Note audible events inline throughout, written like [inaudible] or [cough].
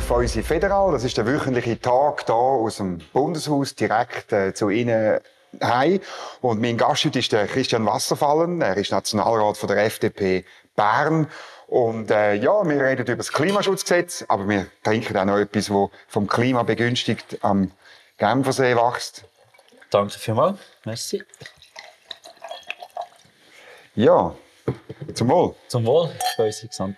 auf unsere Federal. Das ist der wöchentliche Tag hier aus dem Bundeshaus direkt äh, zu Ihnen heim. Und mein Gast heute ist der Christian Wasserfallen. Er ist Nationalrat von der FDP Bern. Und äh, ja, wir reden über das Klimaschutzgesetz, aber wir trinken auch noch etwas, das vom Klima begünstigt am Genfersee wächst. Danke vielmals. Merci. Ja, zum Wohl. Zum Wohl bei uns gesamt.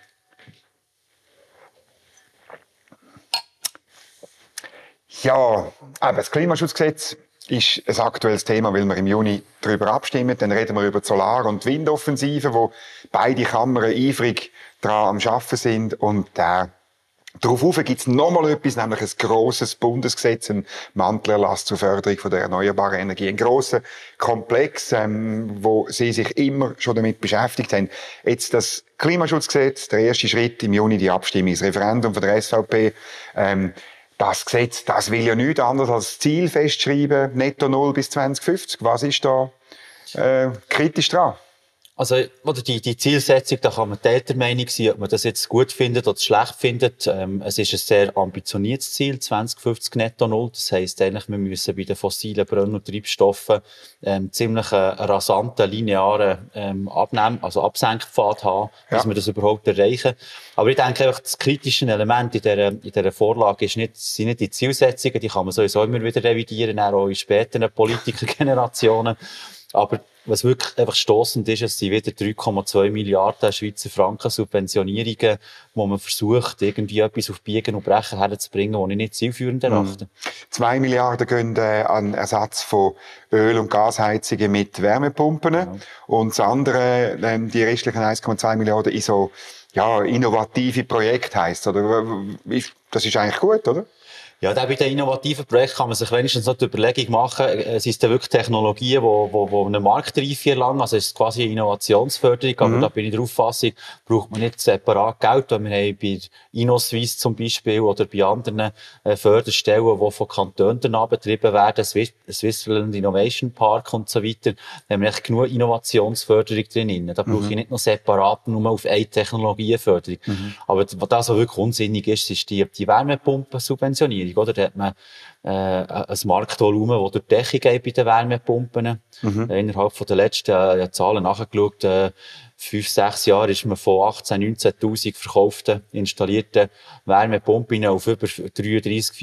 Ja, aber das Klimaschutzgesetz ist ein aktuelles Thema, weil wir im Juni darüber abstimmen. Dann reden wir über die Solar- und Windoffensive, wo beide Kammern eifrig dran am Arbeiten sind. Und äh, Darauf gibt es nochmal etwas, nämlich ein grosses Bundesgesetz, ein Mantelerlass zur Förderung von der erneuerbaren Energie. Ein grosser Komplex, ähm, wo Sie sich immer schon damit beschäftigt haben. Jetzt das Klimaschutzgesetz, der erste Schritt im Juni, die Abstimmung, das Referendum von der SVP. Ähm, das Gesetz, das will ja nichts anderes als Ziel festschreiben, netto null bis 2050. Was ist da äh, kritisch dran? Also, oder die, die Zielsetzung, da kann man der Meinung sein, ob man das jetzt gut findet oder schlecht findet. Ähm, es ist ein sehr ambitioniertes Ziel, 2050 netto null. Das heisst eigentlich, wir müssen bei den fossilen Brenn- und Treibstoffen ähm, ziemlich einen rasanten, linearen ähm, Abnehmen, also Absenkpfad haben, ja. wir das überhaupt erreichen. Aber ich denke einfach, das kritische Element in dieser, in dieser Vorlage ist nicht, sind nicht die Zielsetzungen, die kann man sowieso immer wieder revidieren, auch in späteren Politikergenerationen. Aber was wirklich einfach stossend ist, es sind wieder 3,2 Milliarden Schweizer Franken Subventionierungen, wo man versucht, irgendwie etwas auf Biegen und Brechen herzubringen, was ich nicht zielführend erachte. Zwei Milliarden gehen äh, an Ersatz von Öl- und Gasheizungen mit Wärmepumpen. Ja. Und das andere, ähm, die restlichen 1,2 Milliarden, in so, ja, innovative Projekte heisst, oder? Das ist eigentlich gut, oder? Ja, bei den innovativen Projekten kann man sich wenigstens noch die Überlegung machen, es ist ja wirklich Technologien, die, die, die eine Marktreife erlangen, also es ist quasi eine Innovationsförderung, aber mhm. da bin ich der Auffassung, braucht man nicht separat Geld, weil wir haben bei InnoSwiss zum Beispiel oder bei anderen äh, Förderstellen, die von Kantonen betrieben werden, Switzerland Innovation Park und so weiter, haben wir echt genug Innovationsförderung drin. Da brauche mhm. ich nicht noch separat nur auf eine Technologieförderung. Mhm. Aber was was wirklich unsinnig ist, ist die, die Wärmepumpensubventionierung. Verteilung, oder? Da hat man äh, ein Marktvolumen, das durch die Decke geht bei den Wärmepumpen. Mhm. Äh, innerhalb von der letzten äh, Zahlen nachgeschaut, äh, fünf, sechs Jahre ist man von 18.000, 19.000 verkauften, installierten Wärmepumpen auf über 33.000,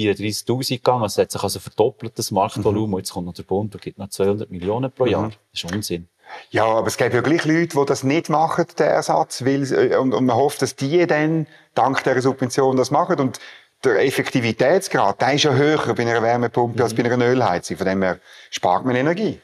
34.000 gegangen. Es hat sich also verdoppelt, das Marktvolumen. Mhm. Jetzt kommt noch der Bund und gibt noch 200 Millionen pro Jahr. Mhm. Das ist Unsinn. Ja, aber es gibt ja gleich Leute, die das nicht machen, den Ersatz, weil, äh, und, und man hofft, dass die dann dank dieser Subvention das machen. Und der Effektivitätsgrad, der ist ja höher bei einer Wärmepumpe mhm. als bei einer Ölheizung. Von dem her spart man Energie.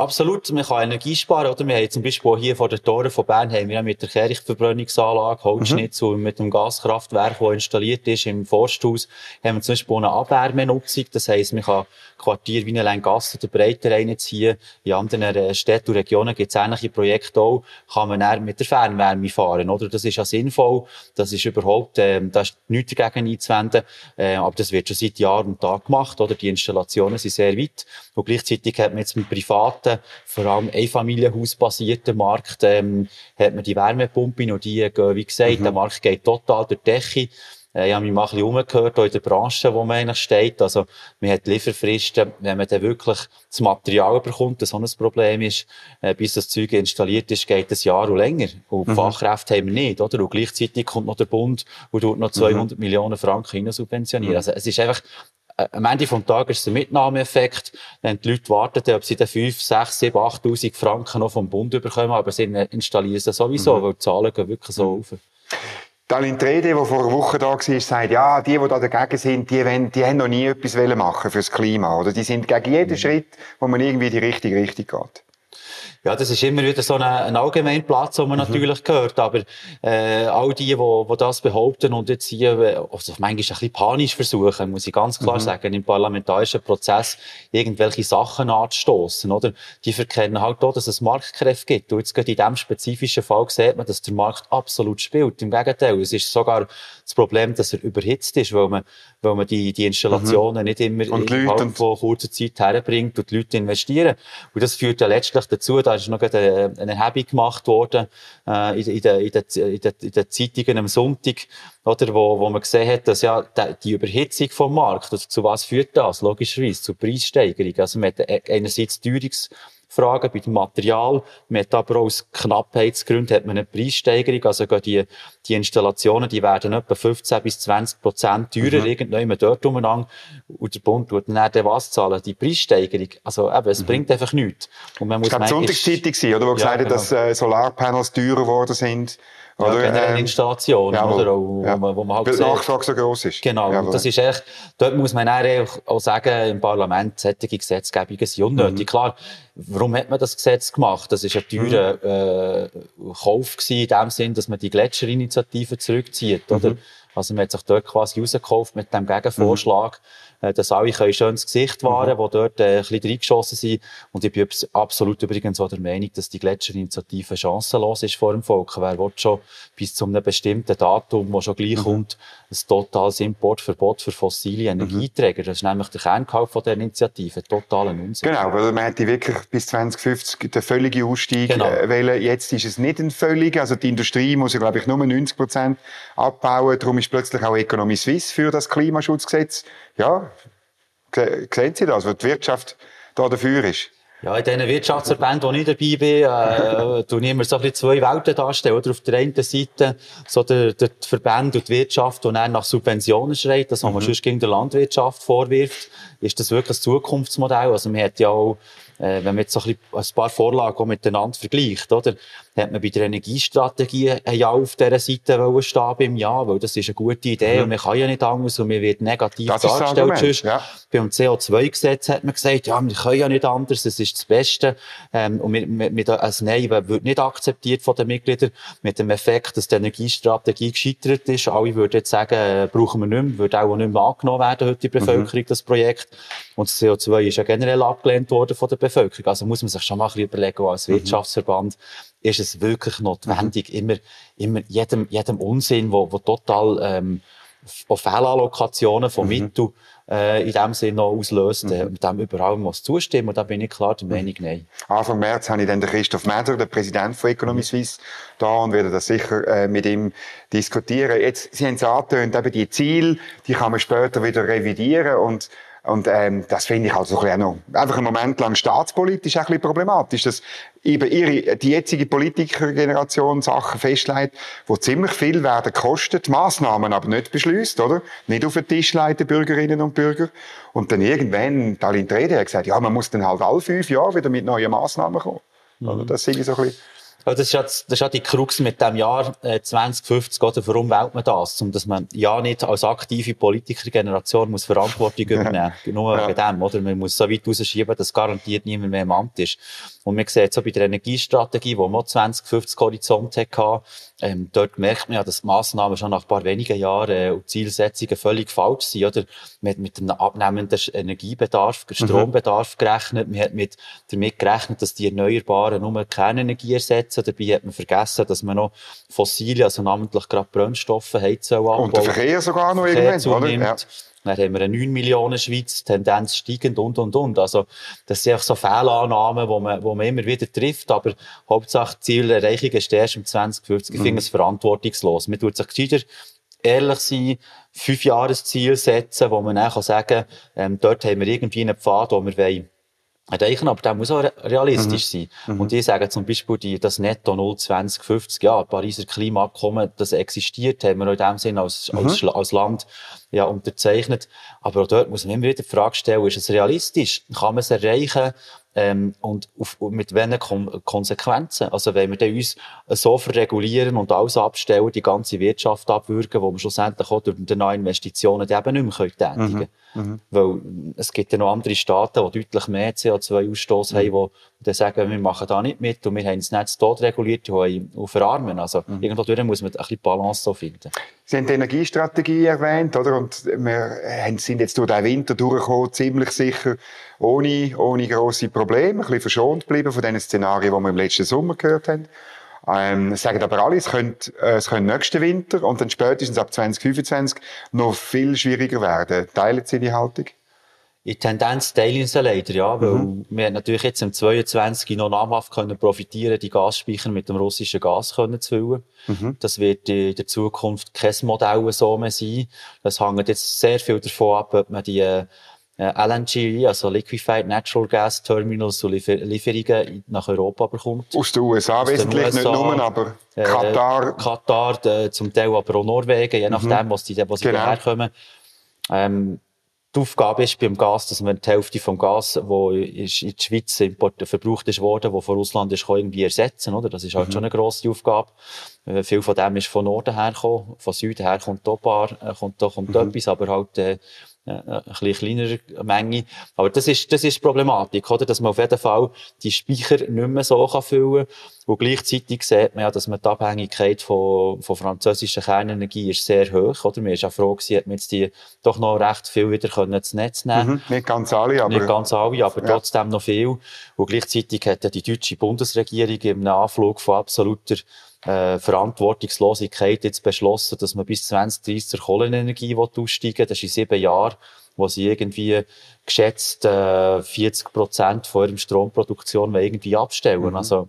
Absolut, man kann Energie sparen, oder? Wir haben zum Beispiel hier vor den Toren von Bern haben wir mit der Kehrichtverbrennungsanlage, Holzschnitzel mhm. mit dem Gaskraftwerk, das installiert ist im Forsthaus, haben wir zum Beispiel eine Abwärmenutzung. Das heisst, man kann Quartier wie eine Gasse oder Breite reinziehen. In anderen äh, Städten und Regionen gibt es ähnliche Projekte auch. Kann man dann mit der Fernwärme fahren, oder? Das ist ja sinnvoll. Das ist überhaupt, äh, da ist nichts dagegen einzuwenden. Äh, aber das wird schon seit Jahr und Tag gemacht, oder? Die Installationen sind sehr weit. Und gleichzeitig hat man jetzt mit privaten, vor allem Einfamilienhausbasierten Markt, ähm, hat man die Wärmepumpen und die gehen, wie gesagt, mhm. der Markt geht total durch die Decke. Äh, ich habe mich mal ein bisschen umgehört, auch in der Branche, wo man eigentlich steht. Also, man hat Lieferfristen, wenn man dann wirklich das Material bekommt, das so ein Problem ist, äh, bis das Zeug installiert ist, geht ein Jahr und länger. Und mhm. Fachkräfte haben wir nicht, oder? Und gleichzeitig kommt noch der Bund und tut noch 200 mhm. Millionen Franken subventionieren. Mhm. Also, es ist einfach, am Ende des Tages ist es ein Mitnahmeeffekt. Wenn die Leute warten, ob sie dann 5, 6, 7, 8'000 Franken noch vom Bund bekommen, aber sie installieren sie sowieso, mhm. weil die Zahlen gehen wirklich so mhm. auf. Talin Trede, der vor einer Woche da war, sagt, ja, die, die da dagegen sind, die, wollen, die haben noch nie etwas machen fürs Klima, oder? Die sind gegen jeden mhm. Schritt, wo man irgendwie die richtige Richtung geht. Ja, das ist immer wieder so ein, ein Allgemeinplatz, wo man mhm. natürlich gehört. Aber äh, all die, die, die das behaupten und jetzt hier also manchmal ein bisschen panisch versuchen, muss ich ganz klar mhm. sagen, im parlamentarischen Prozess irgendwelche Sachen anzustoßen, oder? Die verkennen halt auch, dass es Marktkräfte gibt. Und jetzt gerade in diesem spezifischen Fall sieht man, dass der Markt absolut spielt. Im Gegenteil, es ist sogar das Problem, dass er überhitzt ist, weil man, weil man die, die Installationen mhm. nicht immer innerhalb von kurzer Zeit herbringt und die Leute investieren. Und das führt ja letztlich dazu, da ist noch eine, eine Erhebung gemacht worden äh, in, in, den, in, den, in, den, Zeitungen am Sonntag, oder, wo, wo man gesehen hat, dass ja die Überhitzung vom Markt, also zu was führt das? Logischerweise zu Preissteigerungen. Also man hat einerseits Teuerungs Fragen bei dem Material. Man hat aber auch aus Knappheitsgründen hat man eine Preissteigerung. Also die, die Installationen, die werden etwa 15 bis 20 Prozent teurer, mhm. irgendwann dort umeinander. Und der Bund tut dann was zahlen? Die Preissteigerung. Also eben, es mhm. bringt einfach nichts. Und man muss ich glaube, Sonntagszeitung oder? Wo ja, gesagt genau. dass äh, Solarpanels teurer geworden sind. Ja, oder, generell ähm, Installationen, ja, oder? Ja. wo, man, wo man halt Weil die Nachfrage so gross ist. Genau. Ja, das ist echt, dort muss man auch, auch sagen, im Parlament, solche Gesetzgebungen sind unnötig. Mhm. Klar, warum hat man das Gesetz gemacht? Das ist ein teurer, mhm. äh, Kauf gewesen, in dem Sinn, dass man die Gletscherinitiative zurückzieht, mhm. oder? Also man hat sich dort quasi rausgekauft mit dem Gegenvorschlag. Mhm dass alle können schön ins Gesicht wahren, mhm. die dort äh, ein bisschen reingeschossen sind. Und ich bin absolut übrigens auch der Meinung, dass die Gletscherinitiative chancenlos ist vor dem Volk. Wer will schon bis zu einem bestimmten Datum, wo schon gleich mhm. kommt, ein totales Importverbot für fossile mhm. Energieträger. Das ist nämlich der Kerngehalt von der Initiative. Totaler Unsinn. Genau, weil man hätte wirklich bis 2050 den völligen Ausstieg genau. äh, wählen. Jetzt ist es nicht ein völliger. Also die Industrie muss ja, glaube ich, nur 90 Prozent abbauen. Darum ist plötzlich auch Economy Suisse für das Klimaschutzgesetz. Ja, sehen Sie das, weil die Wirtschaft da dafür ist? Ja, in diesen Wirtschaftsverbänden, wo ich dabei bin, äh, [laughs] tun immer so ein bisschen zwei Welten darstellen. Oder auf der einen Seite so der, der Verband und die Wirtschaft, die dann nach Subventionen schreit, das, was man mhm. sonst gegen die Landwirtschaft vorwirft, ist das wirklich ein Zukunftsmodell. Also man hat ja auch äh, wenn man jetzt so ein, ein paar Vorlagen miteinander vergleicht, oder? Hat man bei der Energiestrategie ein Ja auf dieser Seite wollen stehen beim Ja, weil das ist eine gute Idee mhm. und man kann ja nicht anders und man wird negativ das dargestellt. Ja. Beim CO2-Gesetz hat man gesagt, ja, wir können ja nicht anders, es ist das Beste. Ähm, und mit, mit, mit ein Nein wird nicht akzeptiert von den Mitgliedern, mit dem Effekt, dass die Energiestrategie gescheitert ist. Alle würden jetzt sagen, äh, brauchen wir nicht mehr, würde auch nicht mehr angenommen werden heute die mhm. Bevölkerung, mhm. das Projekt. Und das CO2 ist ja generell abgelehnt worden von der Bevölkerung. Also muss man sich schon mal ein bisschen überlegen, als mhm. Wirtschaftsverband, mhm. ist es wirklich notwendig, mhm. immer, immer jedem, jedem Unsinn, wo, wo total, ähm, auf Fehlallokationen von mhm. Mitteln äh, in dem Sinne noch auslöst, mhm. äh, dem überall muss zustimmen. Und da bin ich klar der mhm. Meinung, nein. Anfang März habe ich dann den Christoph Meder, den Präsident von Economy mhm. Suisse, da und werde das sicher äh, mit ihm diskutieren. Jetzt, Sie haben es angetönt, eben die Ziele, die kann man später wieder revidieren und und ähm, das finde ich halt so ein noch, einfach einen Moment lang staatspolitisch ein bisschen problematisch, dass eben ihre, die jetzige Politikergeneration Sachen festlegt, wo ziemlich viel werden kostet, Maßnahmen aber nicht beschließt, oder? Nicht auf den Tisch leiten, Bürgerinnen und Bürger. Und dann irgendwann, Talin Trede hat gesagt, ja, man muss dann halt alle fünf Jahre wieder mit neuen Maßnahmen kommen. Mhm. Das sehe ich so ein bisschen das ist ja, das ist ja die Krux mit dem Jahr äh, 2050, oder? Warum wählt man das? Um dass man ja nicht als aktive Politikergeneration muss Verantwortung [laughs] übernehmen. Nur ja. wegen dem, oder? Man muss so weit rausschieben, dass garantiert niemand mehr im Amt ist. Und man sieht so bei der Energiestrategie, wo man 2050 Horizont hatte, ähm, dort merkt man ja, dass die Massnahmen schon nach ein paar wenigen Jahren äh, und Zielsetzungen völlig falsch sind, oder? Man hat mit einem abnehmenden Energiebedarf, mhm. Strombedarf gerechnet, man hat mit, damit gerechnet, dass die Erneuerbaren nur Kernenergie ersetzen, dabei hat man vergessen, dass man noch fossile, also namentlich gerade Brennstoffe, Heizöl abbaut. Und der Verkehr sogar noch irgendwann, oder? Ja. Dann haben wir eine 9 Millionen Schweiz, Tendenz steigend und, und, und. Also, das sind auch so Fehlannahmen, wo man, wo man immer wieder trifft. Aber Hauptsache Zielerreichung ist erst im 2050. Ich mhm. finde es verantwortungslos. Man tut sich gescheiter ehrlich sein, fünf Jahresziel setzen, wo man dann kann sagen, ähm, dort haben wir irgendwie einen Pfad, wo wir wollen erreichen, aber der muss auch realistisch mhm. sein. Mhm. Und die sagen zum Beispiel, die, das Netto 0 2050, ja, Pariser Klimaabkommen, das existiert, haben wir in dem Sinn als, mhm. als, als Land ja, unterzeichnet. Aber auch dort muss man immer wieder die Frage stellen, ist es realistisch? Kann man es erreichen? Ähm, und auf, mit welchen Kon Konsequenzen? Also, wenn wir uns so verregulieren und alles abstellen, die ganze Wirtschaft abwürgen, wo wir schlussendlich auch durch die neuen Investitionen die eben nicht mehr tätigen können. Mhm. mhm. Weil es gibt ja noch andere Staaten, die deutlich mehr CO2-Ausstoß mhm. haben, die dann sagen, wir machen da nicht mit und wir haben das Netz dort reguliert, die verarmen. Also, mhm. irgendwo muss man ein bisschen Balance so finden. Sie haben die Energiestrategie erwähnt, oder? Und wir sind jetzt durch den Winter durchgekommen, ziemlich sicher, ohne, ohne grosse Probleme, ein bisschen verschont geblieben von den Szenarien, die wir im letzten Sommer gehört haben. Ähm, sagen aber alle, es könnte, äh, es könnte nächsten Winter und dann spätestens ab 2025 noch viel schwieriger werden. Teilen Sie die Haltung? In Tendenz teilen sie leider, ja, weil mhm. wir haben natürlich jetzt im 22 noch namhaft können profitieren, die Gasspeicher mit dem russischen Gas können zu füllen. Mhm. Das wird in der Zukunft kein Modell so mehr sein. Das hängt jetzt sehr viel davon ab, ob man die äh, LNG, also Liquefied Natural Gas Terminals, so Liefer Lieferungen nach Europa bekommt. Aus den USA Aus wesentlich, USA, nicht nur, aber äh, Katar. Katar, äh, zum Teil aber auch Norwegen, je nachdem, mhm. was die, wo sie genau. herkommen. Ähm, die Aufgabe ist beim Gas, dass man die Hälfte vom Gas, wo in die Schweiz import verbraucht ist worden, wo von Russland ist, irgendwie ersetzen, oder? Das ist halt mhm. schon eine grosse Aufgabe. Äh, viel von dem ist von Norden hergekommen, von Süden her kommt da paar, äh, kommt da, kommt mhm. etwas, aber halt, äh, eine bisschen kleinere Menge. Aber das ist, das ist die Problematik, oder? Dass man auf jeden Fall die Speicher nicht mehr so kann füllen kann. Und gleichzeitig sieht man ja, dass man die Abhängigkeit von, von französischer Kernenergie ist sehr hoch, oder? Man ist ja froh gewesen, hat man jetzt die doch noch recht viel wieder können ins Netz nehmen. Mhm, nicht ganz alle, aber. Nicht ganz alle, aber ja. trotzdem noch viel. Und gleichzeitig hat ja die deutsche Bundesregierung im Anflug von absoluter äh, Verantwortungslosigkeit jetzt beschlossen, dass man bis 2030 zur Kohlenenergie aussteigen will. Das ist in sieben Jahren, wo sie irgendwie geschätzt äh, 40 Prozent von ihrer Stromproduktion irgendwie abstellen. Mhm. Also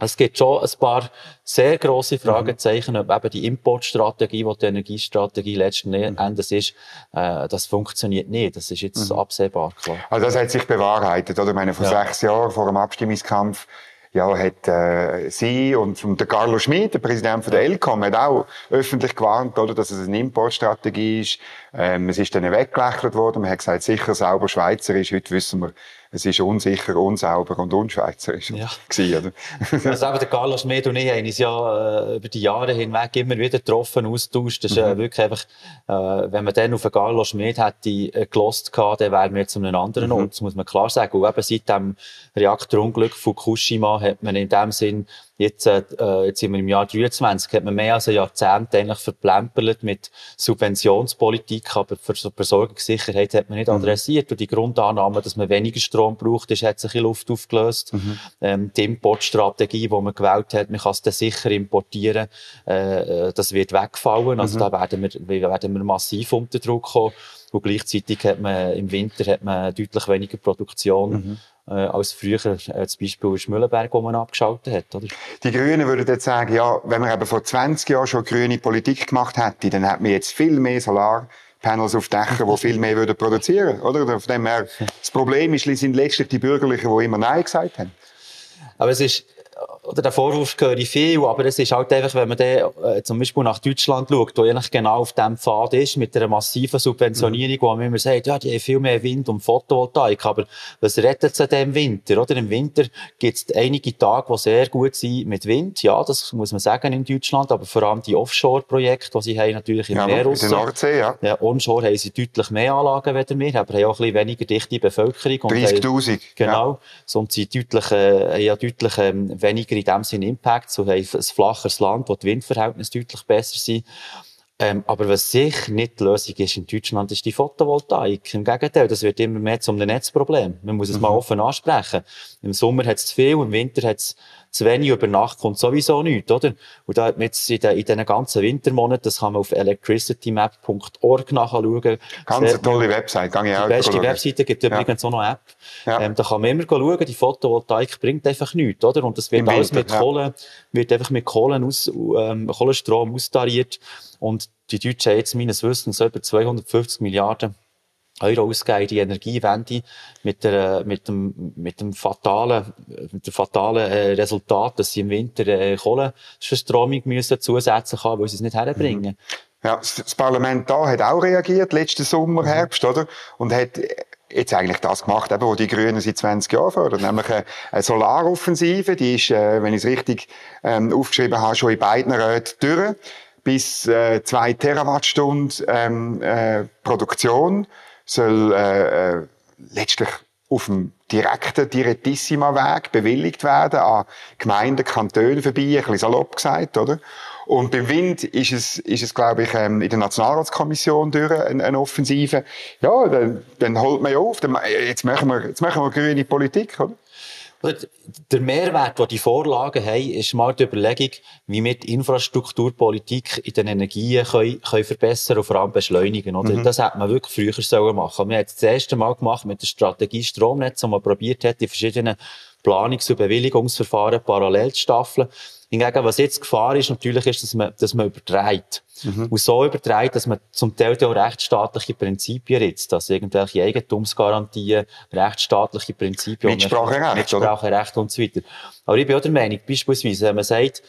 es gibt schon ein paar sehr grosse Fragezeichen, mhm. ob eben die Importstrategie, die die Energiestrategie letzten mhm. Endes ist, äh, das funktioniert nicht. Das ist jetzt mhm. absehbar, klar. Also das hat sich bewahrheitet, oder? Ich meine, vor ja. sechs Jahren, vor dem Abstimmungskampf, ja, hat äh, sie und, und der Carlo Schmid, der Präsident von der ELCOM, hat auch öffentlich gewarnt, oder, dass es eine Importstrategie ist. Ähm, es ist dann weggelächelt worden. Man hat gesagt, sicher sauber schweizerisch. Heute wissen wir, es ist unsicher, unsauber und unschweizerisch ja. [laughs] gewesen, oder? [laughs] also eben der Carlos Schmid und ich haben uns ja äh, über die Jahre hinweg immer wieder getroffen, austauscht. Das ist äh, mhm. wirklich einfach, äh, wenn man dann auf den Carlos Schmid hätte äh, gelost gehabt, dann wären wir jetzt an einem anderen mhm. Ort. Das muss man klar sagen. Und eben seit dem Reaktorunglück Fukushima hat man in dem Sinn Jetzt, äh, jetzt sind wir im Jahr 23, hat man mehr als ein Jahrzehnt eigentlich verplempert mit Subventionspolitik, aber für so Versorgungssicherheit hat man nicht mhm. adressiert. Und die Grundannahme, dass man weniger Strom braucht, ist, hat sich in Luft aufgelöst. Mhm. Ähm, die Importstrategie, die man gewählt hat, man kann es dann sicher importieren, äh, das wird wegfallen. Also mhm. da werden wir, werden wir massiv unter Druck kommen. Und gleichzeitig hat man im Winter hat man deutlich weniger Produktion. Mhm als früher äh, zum Beispiel Schmüllenberg, wo man abgeschaltet hat. Oder? Die Grünen würden jetzt sagen, ja, wenn man eben vor 20 Jahren schon grüne Politik gemacht hätte, dann hätte man jetzt viel mehr Solarpanels auf Dächern, die viel mehr würden produzieren oder? Von dem her, das Problem ist, sind letztlich die Bürgerlichen, die immer Nein gesagt haben. Aber es ist, oder der Vorwurf höre ich viel, aber es ist halt einfach, wenn man dann, äh, zum Beispiel nach Deutschland schaut, wo eigentlich genau auf dem Pfad ist, mit einer massiven Subventionierung, wo man immer sagt, ja, die haben viel mehr Wind und Photovoltaik, aber was rettet sie denn im Winter, oder? Im Winter gibt es einige Tage, die sehr gut sind mit Wind, ja, das muss man sagen in Deutschland, aber vor allem die Offshore-Projekte, die sie haben, natürlich im ja, Meer in der Nordsee, ja. ja. Onshore haben sie deutlich mehr Anlagen als wir, aber haben auch ein bisschen weniger dichte Bevölkerung. 30'000. Genau. Ja. Und sie deutlich, äh, ja, deutlich ähm, weniger in dem Sinne Impact, so ein flacheres Land, wo die Windverhältnisse deutlich besser sind. Ähm, aber was sicher nicht die Lösung ist in Deutschland, ist die Photovoltaik. Im Gegenteil, das wird immer mehr zum Netzproblem. Man muss es mhm. mal offen ansprechen. Im Sommer hat es zu viel, im Winter hat es zu wenig über Nacht kommt sowieso nichts, oder? Und da hat man jetzt in, den, in diesen ganzen Wintermonaten, das kann man auf electricitymap.org nachschauen. Ganz eine tolle Website, kann ich auch Die beste Webseite gibt ja. übrigens auch noch App. Ja. Ähm, da kann man immer schauen, die Photovoltaik bringt einfach nichts, oder? Und das wird Im alles Winter, mit ja. Kohle, wird einfach mit Kohlen aus, ähm, Kohlenstrom austariert. Und die Deutschen haben jetzt meines Wissens über 250 Milliarden Euro ausgeben die Energiewende mit, der, mit, dem, mit dem fatalen, mit dem fatalen äh, Resultat, dass sie im Winter äh, Kohlenverstromung müssen zusätzlich haben, weil sie es nicht herbringen. Mhm. Ja, das Parlament da hat auch reagiert, letzten Sommer, mhm. Herbst, oder? Und hat jetzt eigentlich das gemacht, eben, was die Grünen seit 20 Jahren fördern, nämlich eine, Solaroffensive, die ist, äh, wenn ich es richtig ähm, aufgeschrieben habe, schon in beiden Räten durch, bis äh, zwei Terawattstunden ähm, äh, Produktion soll äh, äh, letztlich auf dem direkten Direttissima-Weg bewilligt werden, an Gemeinden, Kantonen vorbei, ein bisschen salopp gesagt, oder? Und beim Wind ist es, ist es glaube ich, ähm, in der Nationalratskommission durch eine, eine Offensive. Ja, dann, dann holt man ja auf, dann, jetzt, machen wir, jetzt machen wir grüne Politik, oder? Der Mehrwert, den die Vorlagen haben, ist mal die Überlegung, wie wir die Infrastrukturpolitik in den Energien können, können verbessern und vor allem beschleunigen. Oder? Mhm. Das hätte man wirklich früher sollen machen. Wir haben es das erste Mal gemacht mit der Strategie Stromnetz, wo man probiert hat, die verschiedenen Planungs- und Bewilligungsverfahren parallel zu staffeln. Hingegen, was jetzt Gefahr ist, natürlich ist, dass man, dass man übertreibt. Mhm. Und so übertreibt, dass man zum Teil auch rechtsstaatliche Prinzipien ritzt, dass irgendwelche Eigentumsgarantien, rechtsstaatliche Prinzipien, Mitspracherecht, Mitspracherecht und so weiter. Aber ich bin auch der Meinung, beispielsweise, wenn man sagt,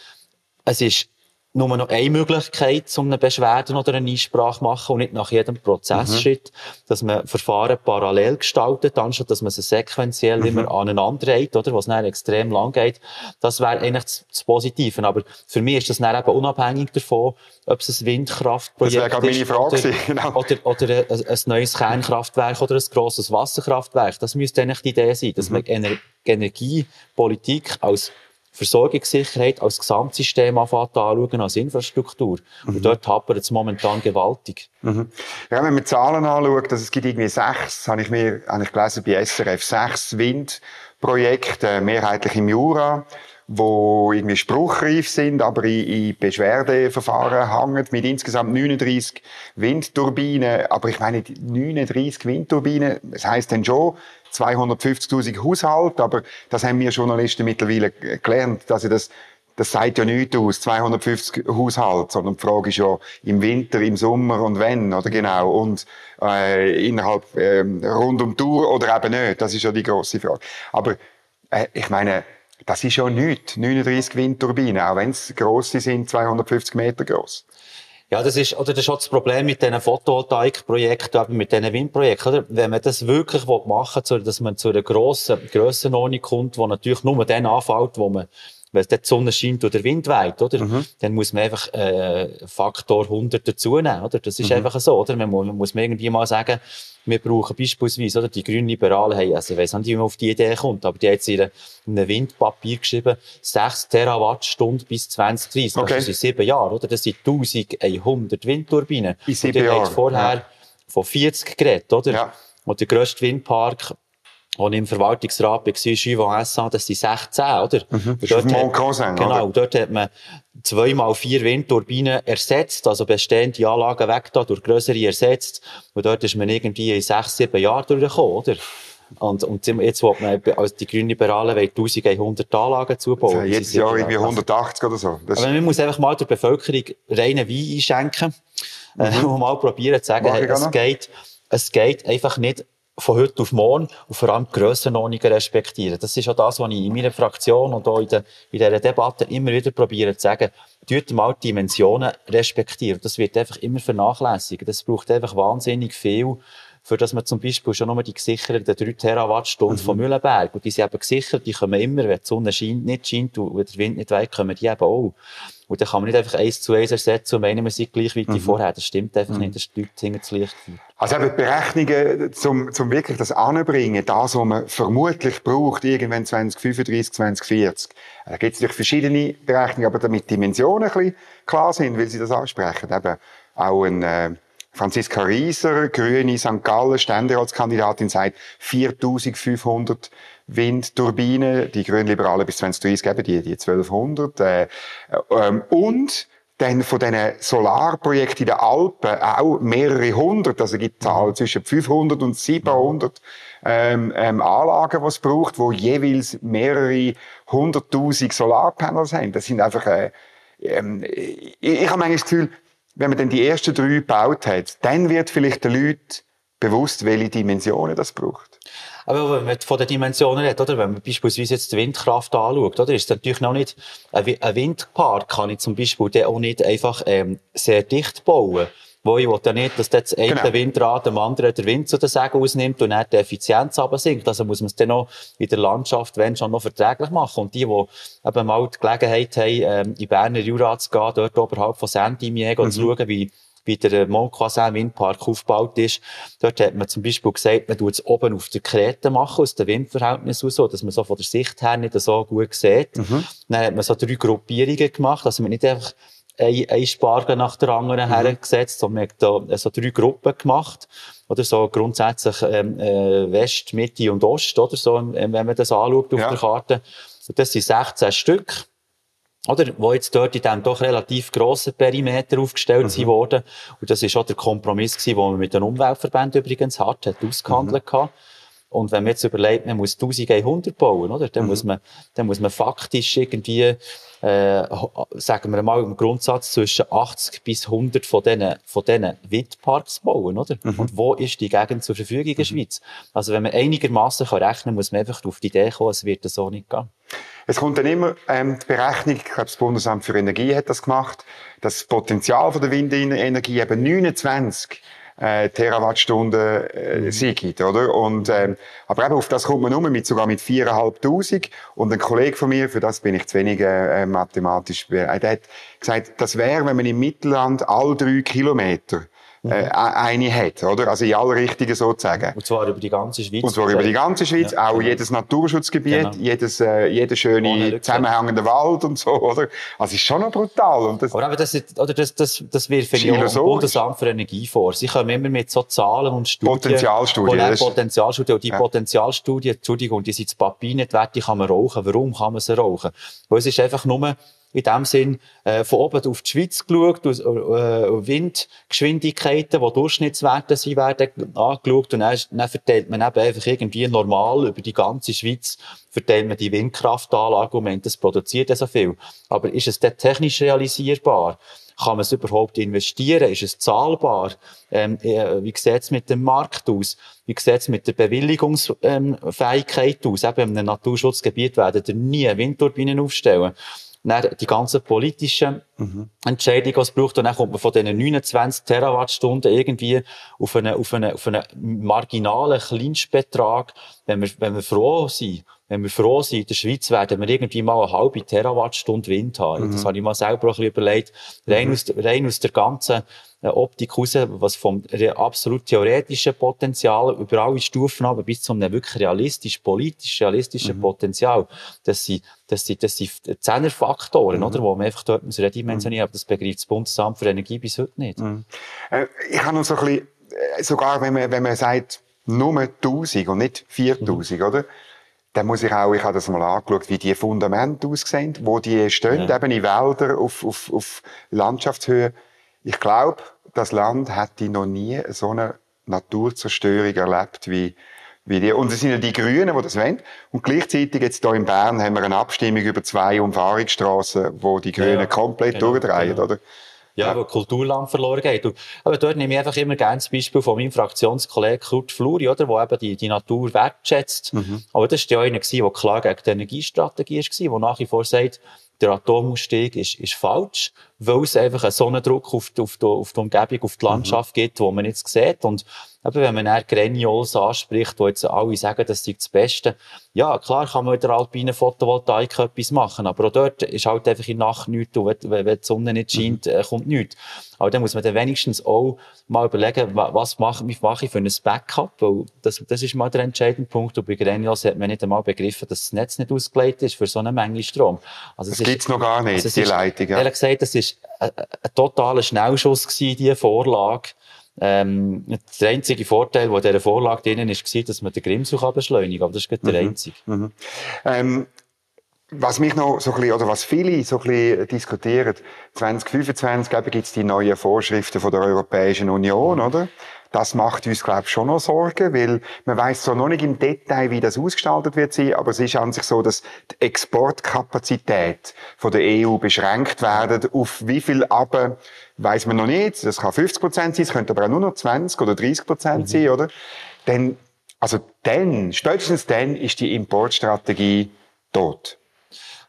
es ist nur noch eine Möglichkeit, um eine Beschwerde oder eine Einsprache zu machen und nicht nach jedem Prozessschritt, mhm. dass man Verfahren parallel gestaltet, anstatt dass man sie sequenziell mhm. immer aneinander reiht, oder, was dann extrem lang geht. Das wäre eigentlich das, Positive. Aber für mich ist das dann eben unabhängig davon, ob es ein Windkraftprojekt das wäre meine Frage oder, genau. oder, oder ein, ein, neues Kernkraftwerk oder ein grosses Wasserkraftwerk. Das müsste eigentlich die Idee sein, dass mhm. man Ener Energiepolitik als Versorgungssicherheit als Gesamtsystem anschauen, als Infrastruktur. Mhm. Und dort hapert es momentan gewaltig. Mhm. Ja, wenn man Zahlen anschaut, dass es gibt irgendwie sechs, habe ich mir, habe ich gelesen bei SRF, sechs Windprojekte, mehrheitlich im Jura, wo irgendwie spruchreif sind, aber in, in Beschwerdeverfahren hängen mit insgesamt 39 Windturbinen. Aber ich meine, 39 Windturbinen, das heisst dann schon, 250.000 Haushalte, aber das haben wir Journalisten mittlerweile gelernt, dass sie das das sagt ja nichts aus, 250 Haushalte, sondern die Frage ist ja im Winter, im Sommer und wenn, oder genau, und äh, innerhalb, äh, rund um die Tour oder eben nicht, das ist ja die grosse Frage. Aber äh, ich meine, das ist ja nichts, 39 Windturbinen, auch wenn es grosse sind, 250 Meter groß. Ja, das ist, oder das ist auch das Problem mit diesen Photovoltaikprojekten, mit diesen Windprojekten, oder? Wenn man das wirklich machen will, dass man zu einer grossen Grössenordnung kommt, wo natürlich nur dann anfällt, wo man wenn die Sonne scheint oder der Wind weht, oder? Mhm. Dann muss man einfach, äh, Faktor 100 dazu nehmen, oder? Das ist mhm. einfach so, oder? Man muss, man muss irgendwie mal sagen, wir brauchen beispielsweise, oder? Die Grünen Liberalen haben, also ich weiss nicht, wie man auf die Idee kommt, aber die haben jetzt in einem Windpapier geschrieben, 6 Terawattstunden bis 2030. Okay. Das sind sieben Jahre, oder? Das sind 1100 Windturbinen. In sieben Jahren. vorher ja. von 40 geredet, oder? Ja. Und der grösste Windpark als ich im Verwaltungsrat war, Juvent Essan, das sind 16, oder? Mhm. Das dort hat, Cousin, genau, oder? dort hat man zweimal vier Windturbinen ersetzt, also bestehende Anlagen weg da, durch grössere ersetzt. Und dort ist man irgendwie in sechs, sieben Jahren durchgekommen, oder? Und, und jetzt will man, als die grünen Liberalen 1100 Anlagen zubauen. Also jetzt Jahr irgendwie 180 oder so. Das Aber man muss einfach mal der Bevölkerung reinen Wein einschenken, äh, mhm. [laughs] und mal probieren zu sagen, hey, es geht, es geht einfach nicht von heute auf morgen und vor allem die Grössenordnungen respektieren. Das ist auch das, was ich in meiner Fraktion und auch in, der, in dieser Debatte immer wieder probiere zu sagen. Tut mal die Dimensionen respektieren. Das wird einfach immer vernachlässigt. Das braucht einfach wahnsinnig viel für dass man zum Beispiel schon nur die gesicherten 3 Terawattstunden mhm. von Mühlenberg, und die sind eben gesichert, die kommen immer, wenn die Sonne scheint, nicht scheint und der Wind nicht weit, kommen die eben auch. Und dann kann man nicht einfach eins zu eins ersetzen und meinen, man sei gleich wie mhm. vorher. Das stimmt einfach mhm. nicht, das ist Leute hinter das Licht. Also eben die Berechnungen, zum, zum wirklich das anbringen, das, was man vermutlich braucht, irgendwann 2035, 2040. Da gibt es natürlich verschiedene Berechnungen, aber damit Dimensionen ein bisschen klar sind, weil Sie das ansprechen. Eben auch ein, äh, Franziska Rieser, Grüne St. Gallen, Ständeratskandidatin, sagt 4500 Windturbinen, die Grünliberalen bis 2030 geben die, die 1200. Äh, ähm, und dann von diesen Solarprojekten in den Alpen auch mehrere hundert, also gibt Zahlen zwischen 500 und 700 ähm, ähm, Anlagen, die es braucht, wo jeweils mehrere hunderttausend Solarpanels haben. Das sind einfach, äh, ähm, ich, ich habe manchmal das Gefühl, wenn man dann die ersten drei gebaut hat, dann wird vielleicht den Leuten bewusst, welche Dimensionen das braucht. Aber wenn man von den Dimensionen redet, oder? Wenn man beispielsweise jetzt die Windkraft anschaut, oder? Ist natürlich noch nicht, ein Windpark kann ich zum Beispiel auch nicht einfach, ähm, sehr dicht bauen. Wo ich will ja nicht, dass das eine genau. Windrad dem anderen der Wind zu den Sägen ausnimmt und dann die Effizienz absinkt. Also muss man es dann noch in der Landschaft, wenn schon, noch verträglich machen. Und die, die eben mal die Gelegenheit haben, ähm, in Berner Jura zu gehen, dort oberhalb von Saint-Imier mhm. zu schauen, wie wie der Montcroissin Windpark aufgebaut ist. Dort hat man zum Beispiel gesagt, man tut es oben auf der Krete machen, aus dem Windverhältnis aus, so, dass man so von der Sicht her nicht so gut sieht. Mhm. Dann hat man so drei Gruppierungen gemacht, dass man nicht einfach ein, ein Spargel nach der anderen mhm. hergesetzt und man hat da so drei Gruppen gemacht. Oder so grundsätzlich ähm, äh, West, Mitte und Ost, oder so, wenn man das anschaut auf ja. der Karte. Das sind 16 Stück. Oder, wo jetzt dort in diesem doch relativ grossen Perimeter aufgestellt mhm. sind worden. Und das ist auch der Kompromiss gewesen, den man mit den Umweltverbänden übrigens hat, hat ausgehandelt mhm. Und wenn man jetzt überlegt, man muss 1100 bauen, oder? Dann mhm. muss man, dann muss man faktisch irgendwie, äh, sagen wir mal im Grundsatz zwischen 80 bis 100 von diesen, von diesen Windparks bauen, oder? Mhm. Und wo ist die Gegend zur Verfügung in der mhm. Schweiz? Also wenn man einigermaßen rechnen kann, muss man einfach auf die Idee kommen, es wird so nicht gehen. Es kommt dann immer ähm, die Berechnung, ich glaube, das Bundesamt für Energie hat das gemacht, das Potenzial von der Windenergie eben 29 äh, Terawattstunden äh, mhm. gibt, oder? Und, ähm, aber eben auf das kommt man nur mit sogar mit 4'500 und ein Kollege von mir, für das bin ich zu wenig äh, mathematisch, äh, der hat gesagt, das wäre, wenn man im Mittelland all drei Kilometer äh, eine hat, oder? Also in alle Richtungen sozusagen. Und zwar über die ganze Schweiz. Und zwar über die ganze Schweiz, ja, auch genau. jedes Naturschutzgebiet, genau. jedes, äh, jeder schöne zusammenhängende Wald und so, oder? Also ist schon noch brutal. Und das, Aber eben das, ist, oder das, das, das wirft ja auch Bundesamt für Energie vor. Sie kommen immer mit so Zahlen und Studien. Potenzialstudien. Und Potenzialstudien. Und die ja. Potenzialstudien, Entschuldigung, die sind das Papier nicht wert, die kann man rauchen. Warum kann man sie rauchen? Weil es ist einfach nur, in dem Sinn äh, von oben auf die Schweiz geschaut, aus, äh, Windgeschwindigkeiten, die Durchschnittswerte sind, werden angeschaut und dann, dann verteilt man eben einfach irgendwie normal über die ganze Schweiz verteilt man die Windkraftanlage und das produziert ja so viel. Aber ist es denn technisch realisierbar? Kann man es überhaupt investieren? Ist es zahlbar? Ähm, äh, wie sieht es mit dem Markt aus? Wie sieht es mit der Bewilligungsfähigkeit ähm, aus? Eben in einem Naturschutzgebiet werden nie Windturbinen aufstellen dann die ganzen politischen mhm. Entscheidungen, die es braucht. Und dann kommt man von diesen 29 Terawattstunden irgendwie auf einen, auf einen, auf einen marginalen Kleinstbetrag. Wenn wir, wenn wir froh sind, wenn wir froh sind, in der Schweiz werden wir irgendwie mal eine halbe Terawattstunde Wind haben. Mhm. Das habe ich mal selber auch ein bisschen überlegt. Rein, mhm. aus, rein aus der ganzen äh, Optik raus, was vom absolut theoretischen Potenzial über alle Stufen aber bis zu einem wirklich realistisch, politisch realistischen mhm. Potenzial. Das sind, das sind, das sind Zehnerfaktoren, mhm. oder? Wo man einfach dort muss redimensionieren. Aber das begreift das Bundesamt für Energie bis heute nicht. Mhm. Äh, ich habe noch so ein bisschen, äh, sogar wenn man, wenn man sagt, nur 1000 und nicht 4000, mhm. oder? Dann muss ich auch, ich habe das mal angeschaut, wie die Fundamente aussehen, wo die stehen, ja. eben in Wäldern auf, auf, auf Landschaftshöhe. Ich glaube, das Land hätte noch nie so eine Naturzerstörung erlebt wie, wie die. Und es sind ja die Grünen, die das wollen. Und gleichzeitig jetzt hier in Bern haben wir eine Abstimmung über zwei Umfahrungsstraßen, wo die Grünen ja, komplett genau, durchdrehen, genau. oder? Ja, ja. wo Kulturland verloren geht. Und, aber dort nehme ich einfach immer gerne das Beispiel von meinem Fraktionskollegen Kurt Fluri, oder, der eben die, die Natur wertschätzt. Mhm. Aber das war ja einer, der klar gegen die Energiestrategie war, der nach wie vor sagt, der Atomausstieg ist, ist falsch, weil es einfach einen Sonnendruck auf die, auf die, auf die Umgebung, auf die mhm. Landschaft mhm. gibt, wo man jetzt sieht. Und eben, wenn man dann Graniols anspricht, wo jetzt alle sagen, das ist das Beste, ja, klar kann man mit der alpinen Photovoltaik etwas machen, aber auch dort ist halt einfach in der Nacht nichts und wenn, wenn die Sonne nicht scheint, mhm. kommt nichts. Aber dann muss man dann wenigstens auch mal überlegen, was mache, wie mache ich für ein Backup, weil das, das ist mal der entscheidende Punkt. Und bei Graniols hat man nicht einmal begriffen, dass das Netz nicht ausgelegt ist für so eine Menge Strom. Also das gibt's noch gar nicht, also die Leitung. Ja. Ehrlich gesagt, das ist ein, ein totaler Schnellschuss gewesen, diese Vorlage. Ähm, der einzige Vorteil, der dieser Vorlage drinnen ist, war, dass man den Grimsau beschleunigen kann. Aber das ist mhm. der einzige. Mhm. Ähm, was mich noch so ein bisschen, oder was viele so ein bisschen diskutieren, 2025 gibt es die neuen Vorschriften von der Europäischen Union, mhm. oder? Das macht uns, glaube ich, schon noch Sorgen, weil man weiß zwar noch nicht im Detail, wie das ausgestaltet wird sein, aber es ist an sich so, dass die Exportkapazität von der EU beschränkt werden. Auf wie viel aber, weiß man noch nicht. Das kann 50 Prozent sein, es könnte aber auch nur noch 20 oder 30 Prozent mhm. sein, oder? Denn, also dann, spätestens dann ist die Importstrategie tot.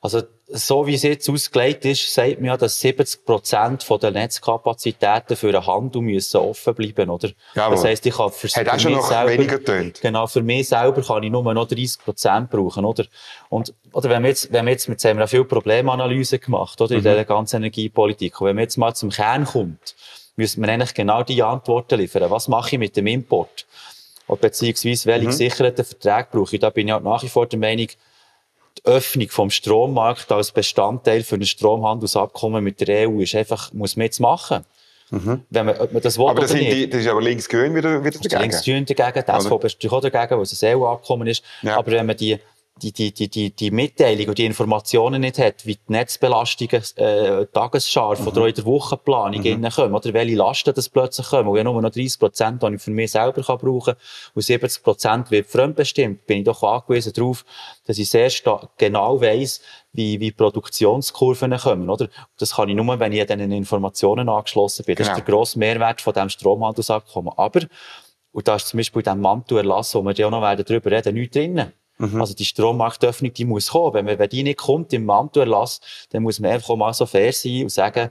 Also, so wie es jetzt ausgelegt ist, sagt man ja, dass 70 Prozent der Netzkapazitäten für den Handel müssen offen bleiben, oder? Jawohl. Das heisst, ich kann für, für schon mich noch selber, weniger tönt. Genau, für mich selber kann ich nur noch 30 Prozent brauchen, oder? Und, oder wenn wir jetzt, wenn wir jetzt, jetzt haben wir viel Problemanalyse gemacht, oder? In mhm. dieser ganzen Energiepolitik. Und wenn man jetzt mal zum Kern kommt, müsste man eigentlich genau die Antworten liefern. Was mache ich mit dem Import? Oder beziehungsweise, welche mhm. gesicherten Verträge brauche ich? Da bin ich auch nach wie vor der Meinung, Öffnung vom Strommarkt als Bestandteil für ein Stromhandelsabkommen mit der EU ist einfach, muss man jetzt machen. Mhm. Wenn man, ob man das will aber das, sind die, das ist aber links-grün wieder, wieder dagegen. Links-Grün dagegen, die SVP ist natürlich auch dagegen, weil es ein EU-Abkommen ist. Ja. Aber wenn man die, die, die, die, die, die Mitteilung und die Informationen nicht hat, wie die Netzbelastungen äh, tagesscharf Mhm. oder auch in der Wochenplanung mhm. kommen, oder welche Lasten das plötzlich kommen, wo ich nur noch 30 Prozent, die ich für mich selber kann brauchen kann, und 70 Prozent wird fremdbestimmt, bin ich doch angewiesen darauf, dass ich sehr genau weiss, wie, wie Produktionskurven kommen, oder? Das kann ich nur, wenn ich an diesen Informationen angeschlossen bin. Das Genau. ist der grosse Mehrwert von diesem Stromhandelsabkommen. Aber, und da ist zum Beispiel in diesem Mantelerlass, wo wir ja auch noch werden darüber reden, nichts drinnen. Also die Strommarktöffnung, die muss kommen. Wenn, man, wenn die nicht kommt im Mantelerlass, dann muss man einfach mal so fair sein und sagen,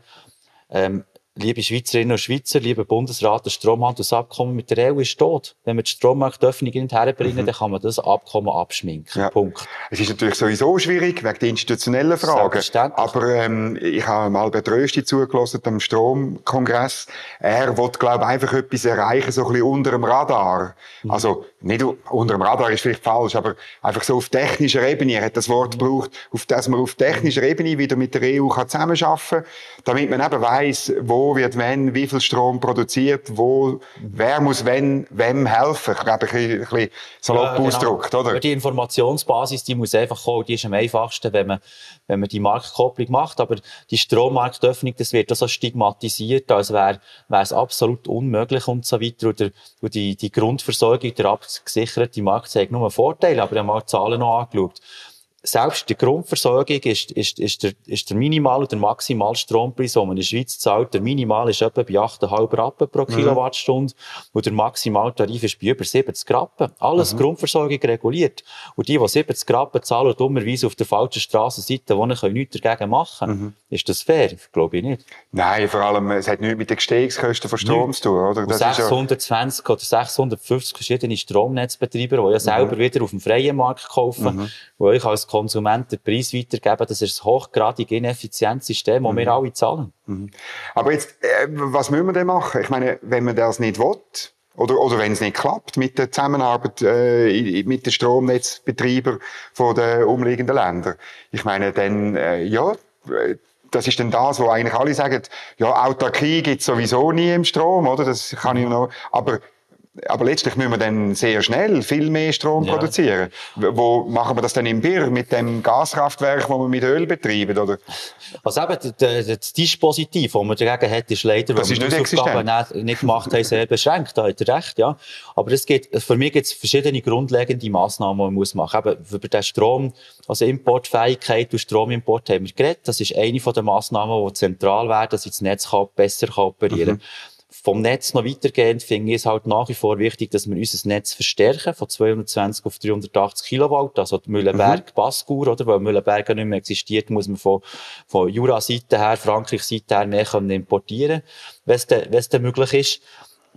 ähm, liebe Schweizerinnen und Schweizer, lieber Bundesrat, das Stromhandelsabkommen mit der EU ist tot. Wenn wir die Strommarktöffnung nicht herbringen, dann kann man das Abkommen abschminken. Ja. Punkt. Es ist natürlich sowieso schwierig, wegen der institutionellen Fragen. Aber ähm, ich habe mal bei Rösti zugelassen, am Stromkongress. Er will, glaube ich, einfach etwas erreichen, so ein bisschen unter dem Radar. Mhm. Also, nicht unter dem Radar ist vielleicht falsch, aber einfach so auf technischer Ebene. Er hat das Wort gebraucht, auf dass man auf technischer Ebene wieder mit der EU kann zusammenarbeiten kann, damit man eben weiss, wo wird wenn, wie viel Strom produziert, wo, wer muss wenn, wem helfen. Ich glaube, ein bisschen, ein bisschen salopp Ja, genau. ausgedrückt, oder? Aber Die Informationsbasis, die muss einfach kommen. Die ist am einfachsten, wenn man, wenn man die Marktkopplung macht. Aber die Strommarktöffnung, das wird auch so stigmatisiert, als wäre, wäre es absolut unmöglich und so weiter. Und, der, und die, die Grundversorgung, der abgesicherte Markt zeigt nur Vorteile. Aber ich habe mal die Zahlen noch angeschaut. Selbst die Grundversorgung ist, ist, ist, der, ist der Minimal- und der Maximalstrompreis, den man in der Schweiz zahlt. Der Minimal ist etwa bei 8,5 Rappen pro Kilowattstunde und der Maximaltarif ist bei über 70 Rappen. Alles Grundversorgung reguliert. Und die, die 70 Rappen zahlen, dummerweise auf der falschen Strassenseite wohnen, können nichts dagegen machen. Ist das fair? Glaube ich nicht. Nein, vor allem, es hat nichts mit den Gestehungskosten von Strom zu tun, oder? Und Das ist ja, 620 oder 650 verschiedene Stromnetzbetreiber, die ja selber wieder auf dem freien Markt kaufen, die euch als Konsument den Preis weitergeben. Das ist ein hochgradig ineffizientes System, das wir alle zahlen. aber jetzt, äh, was müssen wir denn machen? Ich meine, wenn man das nicht will, oder, oder wenn es nicht klappt mit der Zusammenarbeit äh, mit den Stromnetzbetreibern von den umliegenden Ländern. Ich meine, dann, äh, ja, äh, das ist dann das, wo eigentlich alle sagen, ja, Autarkie gibt's sowieso nie im Strom, oder? Das kann ich noch, aber aber letztlich müssen wir dann sehr schnell viel mehr Strom Ja. produzieren. Wo machen wir das dann im Bir mit dem Gaskraftwerk, das wir mit Öl betreiben, oder? Also eben, das Dispositiv, das man dagegen hat, ist leider, Das weil wir die nicht nicht, nicht gemacht haben, sehr beschränkt. Da hat er recht, ja. Aber es gibt, für mich gibt es verschiedene grundlegende Massnahmen, die man muss machen muss. Eben, über den Strom, also Importfähigkeit und Stromimport haben wir geredet. Das ist eine von den Massnahmen, die zentral werden, dass ich das Netz kann besser kann operieren kann. Vom Netz noch weitergehend finde ich es halt nach wie vor wichtig, dass wir unser Netz verstärken, von 220 auf 380 Kilowatt, also Mühlenberg, Baskur, oder? Weil Mühlenberg ja nicht mehr existiert, muss man von, von Jura-Seite her, Frankreich-Seite her mehr können importieren, wenn es denn, wenn es denn möglich ist.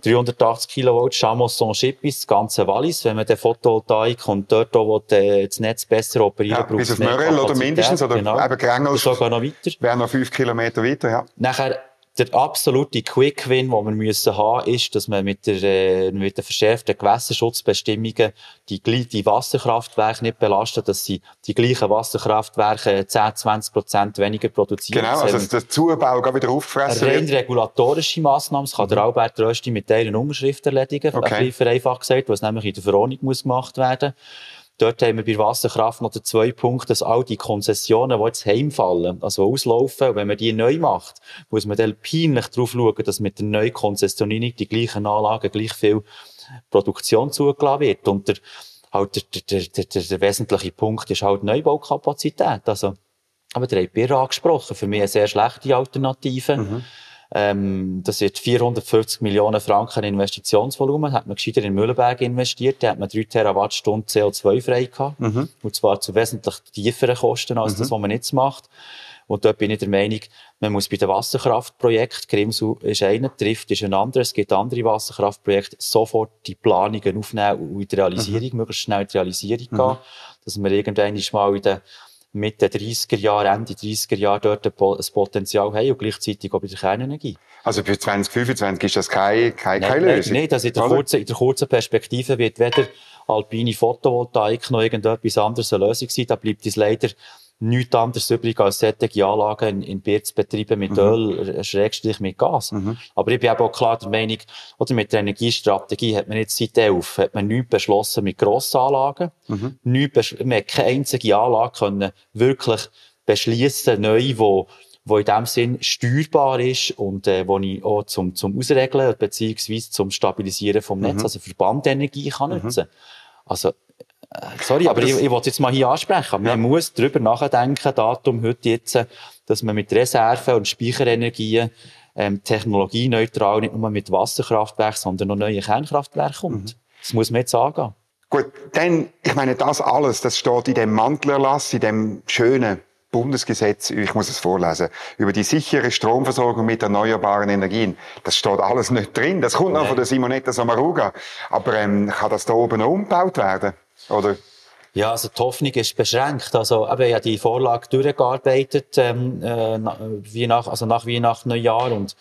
380 Kilowatt, Chamois Schippis, das ganze Wallis. Wenn man den Photovoltaik und dort auch will, äh, das Netz besser operieren Ja, braucht bis es auf Mörel oder mindestens, oder genau. eben Grängel. Sogar noch weiter. Wäre noch fünf Kilometer weiter, ja. Nachher, der absolute Quick-Win, den wir müssen haben, ist, dass man mit der, äh, mit den verschärften Gewässerschutzbestimmungen die, die Wasserkraftwerke nicht belastet, dass sie die gleichen Wasserkraftwerke 10, 20 Prozent weniger produzieren. Genau, also dass der Zubau gar wieder auffressen rein wird. regulatorische Massnahme. Das kann der Albert Rösti mit einer Unterschrift erledigen. Okay. Ein bisschen vereinfacht gesagt, was nämlich in der Verordnung muss gemacht werden Dort haben wir bei Wasserkraft noch den zwei Punkte, dass all die Konzessionen, die jetzt heimfallen, also auslaufen, wenn man die neu macht, muss man dann peinlich darauf schauen, dass mit der neuen Konzessionierung die gleichen Anlagen gleich viel Produktion zugelassen wird. Und der, halt der, der, der, der, wesentliche Punkt ist halt Neubaukapazität. Also, aber der hat Birra angesprochen. Für mich eine sehr schlechte Alternative. Ähm, das wird 450 Millionen Franken Investitionsvolumen. Hat man gescheiter in Mühlenberg investiert. Da hat man 3 Terawattstunden CO2 frei gehabt. Und zwar zu wesentlich tieferen Kosten als das, was man jetzt macht. Und dort bin ich der Meinung, man muss bei den Wasserkraftprojekten, Grimsau ist einer, Trift ist ein anderer, es gibt andere Wasserkraftprojekte, sofort die Planungen aufnehmen und in die Realisierung, möglichst schnell in die Realisierung gehen, dass wir irgendwann mal in den Mitte 30er Jahre, Ende 30er Jahre dort ein Po- ein Potenzial haben und gleichzeitig auch bei der Kernenergie. Also für 2025 ist das keine, keine, keine Nein, Lösung. nein, das in der, kurzen, in der kurzen Perspektive wird weder alpine Photovoltaik noch irgendetwas anderes eine Lösung sein. Da bleibt es leider nichts anderes übrig, als solche Anlagen in, in Bier zu betreiben mit mhm. Öl, Schrägstrich mit Gas. Mhm. Aber ich bin eben auch klar der Meinung, oder mit der Energiestrategie hat man jetzt seit 11, hat man nichts beschlossen mit Grossanlagen. Mhm. Nichts, man hat keine einzige Anlage können wirklich beschließen, neu, wo wo in dem Sinn steuerbar ist und äh, wo ich auch zum, zum Ausregeln beziehungsweise zum Stabilisieren vom Netz, mhm. also Verbandenergie kann mhm. nutzen. Also äh, sorry, aber, aber ich, ich wollte jetzt mal hier ansprechen. Man muss darüber nachdenken, Datum heute jetzt, dass man mit Reserven und Speicherenergien ähm, technologieneutral nicht nur mit Wasserkraftwerken, sondern noch neue Kernkraftwerke kommt. Mhm. Das muss man jetzt angehen. Gut, dann, ich meine, das alles, das steht in dem Mantelerlass, in dem schönen Bundesgesetz, ich muss es vorlesen, über die sichere Stromversorgung mit erneuerbaren Energien. Das steht alles nicht drin. Das kommt noch von der Simonetta Samaruga. Aber ähm, kann das da oben noch umgebaut werden? Oder? Ja, also die Hoffnung ist beschränkt. Also, eben, ich habe die Vorlage durchgearbeitet, ähm, äh, wie nach, also nach Weihnachten, Neujahr. Und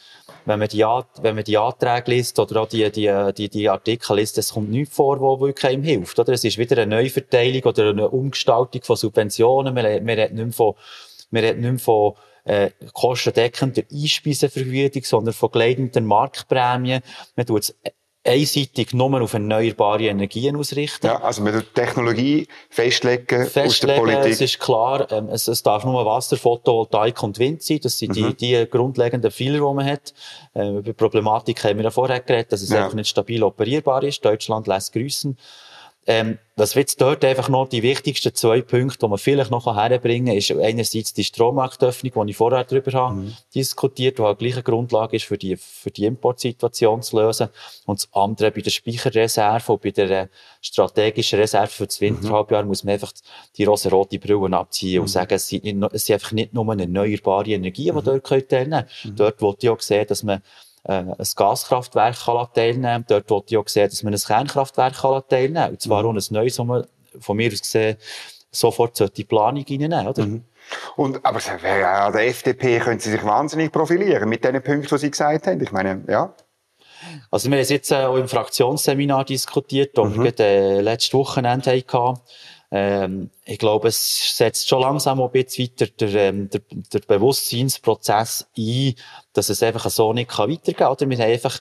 wenn man die, wenn man die Anträge liest oder auch die, die, die, die Artikel liest, es kommt nichts vor, wo wirklich einem hilft, oder? Es ist wieder eine Neuverteilung oder eine Umgestaltung von Subventionen. Man, man redet nicht mehr von, man redet nicht mehr von, äh, kostendeckender Einspeisevergütung, sondern von gleitenden Marktprämien. Man tut einseitig nur auf erneuerbare Energien ausrichten. Ja, also mit der Technologie festlegen, festlegen aus der Politik. Es ist klar, ähm, es, es, darf nur Wasser, Photovoltaik und Wind sein. Das sind mhm. die, die grundlegenden Fehler, die man hat. Äh, über die Problematik haben wir ja vorher geredet, dass es ja. einfach nicht stabil operierbar ist. Deutschland lässt grüßen. Ähm, was jetzt dort einfach noch die wichtigsten zwei Punkte, die man vielleicht noch herbringen kann, ist einerseits die Strommarktöffnung, die ich vorher darüber habe mhm. diskutiert, die halt gleiche Grundlage ist, für die, für die Importsituation zu lösen. Und das andere bei der Speicherreserve und bei der äh, strategischen Reserve für das Winterhalbjahr mhm. muss man einfach die rosa-rote Brille abziehen mhm. und sagen, es sind, nicht, es sind einfach nicht nur eine erneuerbare Energie, die mhm. dort können. Mhm. Dort wollte ich auch sehen, dass man äh, ein Gaskraftwerk kann teilnehmen Dort wollte ich auch sehen, dass man ein Kernkraftwerk kann teilnehmen kann. Und zwar mhm. auch ein neues, wo man von mir aus gesehen sofort die Planung reinnehmen oder? Mhm. Und, aber ja, der FDP können Sie sich wahnsinnig profilieren mit den Punkten, die Sie gesagt haben. Ich meine, ja. Also wir haben es jetzt äh, auch im Fraktionsseminar diskutiert, das mhm. wir äh, letztes Wochenende hatten. Ähm, ich glaube, es setzt schon langsam ein bisschen weiter der, ähm, der, der Bewusstseinsprozess ein, dass es einfach so nicht weitergehen kann. Oder wir haben einfach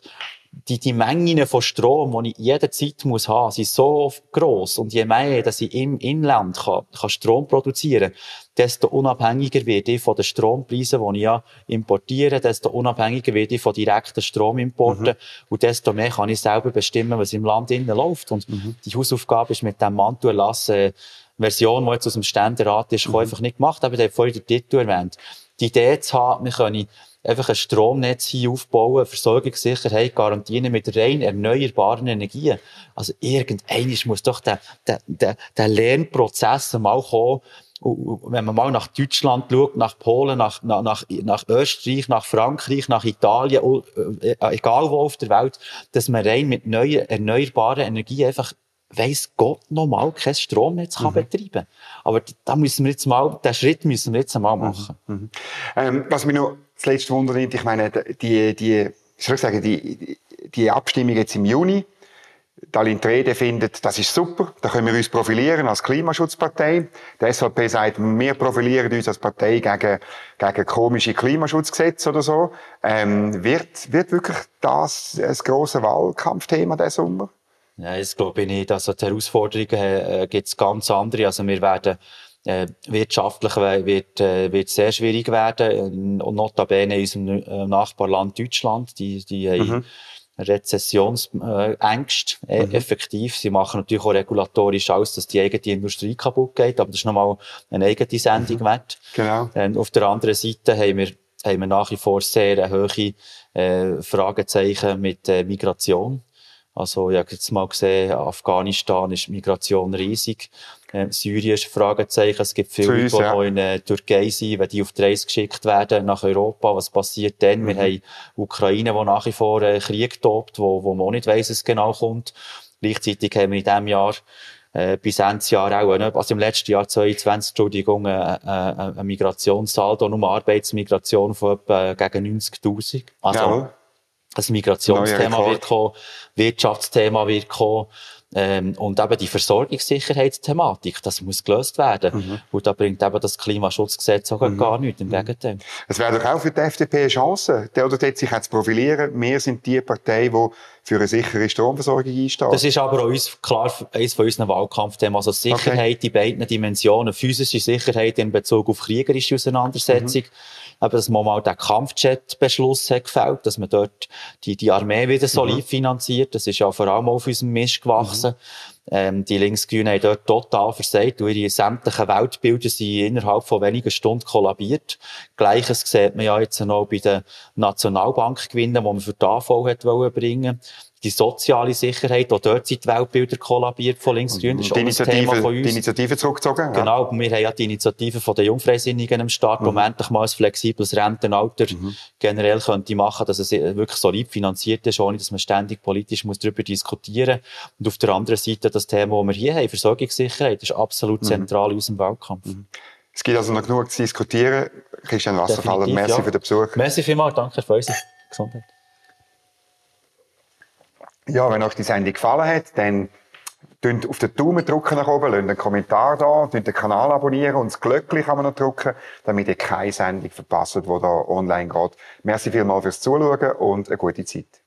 die, die Mengen von Strom, die ich jederzeit muss haben, sind so gross. Und je mehr, dass ich im Inland kann, kann Strom produzieren kann, desto unabhängiger werde ich von den Strompreisen, die ich ja importiere, desto unabhängiger werde ich von direkten Stromimporten mhm. und desto mehr kann ich selber bestimmen, was im Land innen läuft. Und mhm. die Hausaufgabe ist mit dem Mantelerlass, äh, Version, die jetzt aus dem Ständerat ist, mhm. einfach nicht gemacht, aber ich habe vorhin den Titel erwähnt. Die Idee zu haben, wir können einfach ein Stromnetz hier aufbauen, Versorgungssicherheit garantieren mit rein erneuerbaren Energien. Also irgendeines muss doch der, der, der, der Lernprozess mal kommen, wenn man mal nach Deutschland schaut, nach Polen, nach, nach, nach Österreich, nach Frankreich, nach Italien, äh, egal wo auf der Welt, dass man rein mit neuen, erneuerbaren Energien einfach weiss Gott noch mal kein Stromnetz kann mhm. betreiben. Aber da müssen wir jetzt mal, den Schritt müssen wir jetzt einmal mhm. machen. Mhm. Ähm, was mich noch das letzte Wunder nimmt, ich meine, die, die, ich sagen, die, die Abstimmung jetzt im Juni, Dalin Trede findet, das ist super, da können wir uns profilieren als Klimaschutzpartei. Die SVP sagt, wir profilieren uns als Partei gegen, gegen komische Klimaschutzgesetze oder so. Ähm, wird, wird wirklich das ein grosses Wahlkampfthema diesen Sommer? Ja, das glaube ich nicht. Also die Herausforderungen äh, gibt es ganz andere. Also wir werden äh, wirtschaftlich wird, äh, wird sehr schwierig werden. Und notabene in unserem äh, Nachbarland Deutschland, die, die mhm. haben Rezessionsängste, äh, mhm. effektiv. Sie machen natürlich auch regulatorisch aus, dass die eigene Industrie kaputt geht, aber das ist nochmal eine eigene Sendung mhm. wert. Genau. Und auf der anderen Seite haben wir, haben wir nach wie vor sehr hohe äh, Fragezeichen mit äh, Migration. Also, ich habe jetzt mal gesehen, Afghanistan ist Migration riesig. Äh, Syrien ist Fragezeichen. Es gibt viele Leute, die ja. in der Türkei sind, wenn die auf die Reise geschickt werden nach Europa. Was passiert dann? Mhm. Wir haben Ukraine, wo nach wie vor äh, Krieg tobt, wo, wo man auch nicht weiss, es genau kommt. Gleichzeitig haben wir in diesem Jahr äh, bis Ende Jahr auch, äh, also im letzten Jahr 2020, Entschuldigung, äh, äh, ein Migrationssaldo, nur Arbeitsmigration von etwa gegen 90.000. Also, ja. Ein Migrationsthema wird kommen, Wirtschaftsthema wird kommen. Ähm, und eben die Versorgungssicherheitsthematik, das muss gelöst werden. Mhm. Und da bringt eben das Klimaschutzgesetz auch mhm. gar nichts, im mhm. Gegenteil. Es wäre doch auch für die FDP eine Chance, der oder dort sich zu profilieren. Wir sind die Partei, die für eine sichere Stromversorgung einsteht. Das ist aber auch uns, klar eines von unseren Wahlkampfthemen. Also Sicherheit okay. in beiden Dimensionen. Physische Sicherheit in Bezug auf kriegerische Auseinandersetzung. Mhm. Aber dass man mal den Kampfjet-Beschluss hat gefällt, dass man dort die, die Armee wieder solid mhm. finanziert. Das ist ja vor allem auf unserem Mist gewachsen. Mhm. Ähm, die Linksgrünen haben dort total versagt, weil ihre sämtlichen Weltbilder sind innerhalb von wenigen Stunden kollabiert. Gleiches sieht man ja jetzt noch bei den Nationalbankgewinnen, die man für die AV hat bringen die soziale Sicherheit, auch dort sind die Weltbilder kollabiert von links-grün. Das ist die Initiative, Thema von uns. Die Initiative zurückgezogen. Genau, ja. wir haben ja die Initiative von den Jungfreisinnigen am Start, mhm. um endlich mal ein flexibles Rentenalter mhm. generell könnte machen, dass es wirklich solid finanziert ist, ohne dass man ständig politisch muss darüber diskutieren muss. Und auf der anderen Seite das Thema, das wir hier haben, Versorgungssicherheit, ist absolut mhm. zentral in unserem Wahlkampf. Mhm. Es gibt also noch genug zu diskutieren. Christian Wasserfaller, merci ja. für den Besuch. Merci vielmals, danke für unsere Gesundheit. Ja, wenn euch die Sendung gefallen hat, dann drückt auf den Daumen drücken nach oben, lasst einen Kommentar da, den Kanal abonnieren und das Glöckchen kann man noch drücken, damit ihr keine Sendung verpasst, die da online geht. Merci vielmals fürs Zuschauen und eine gute Zeit.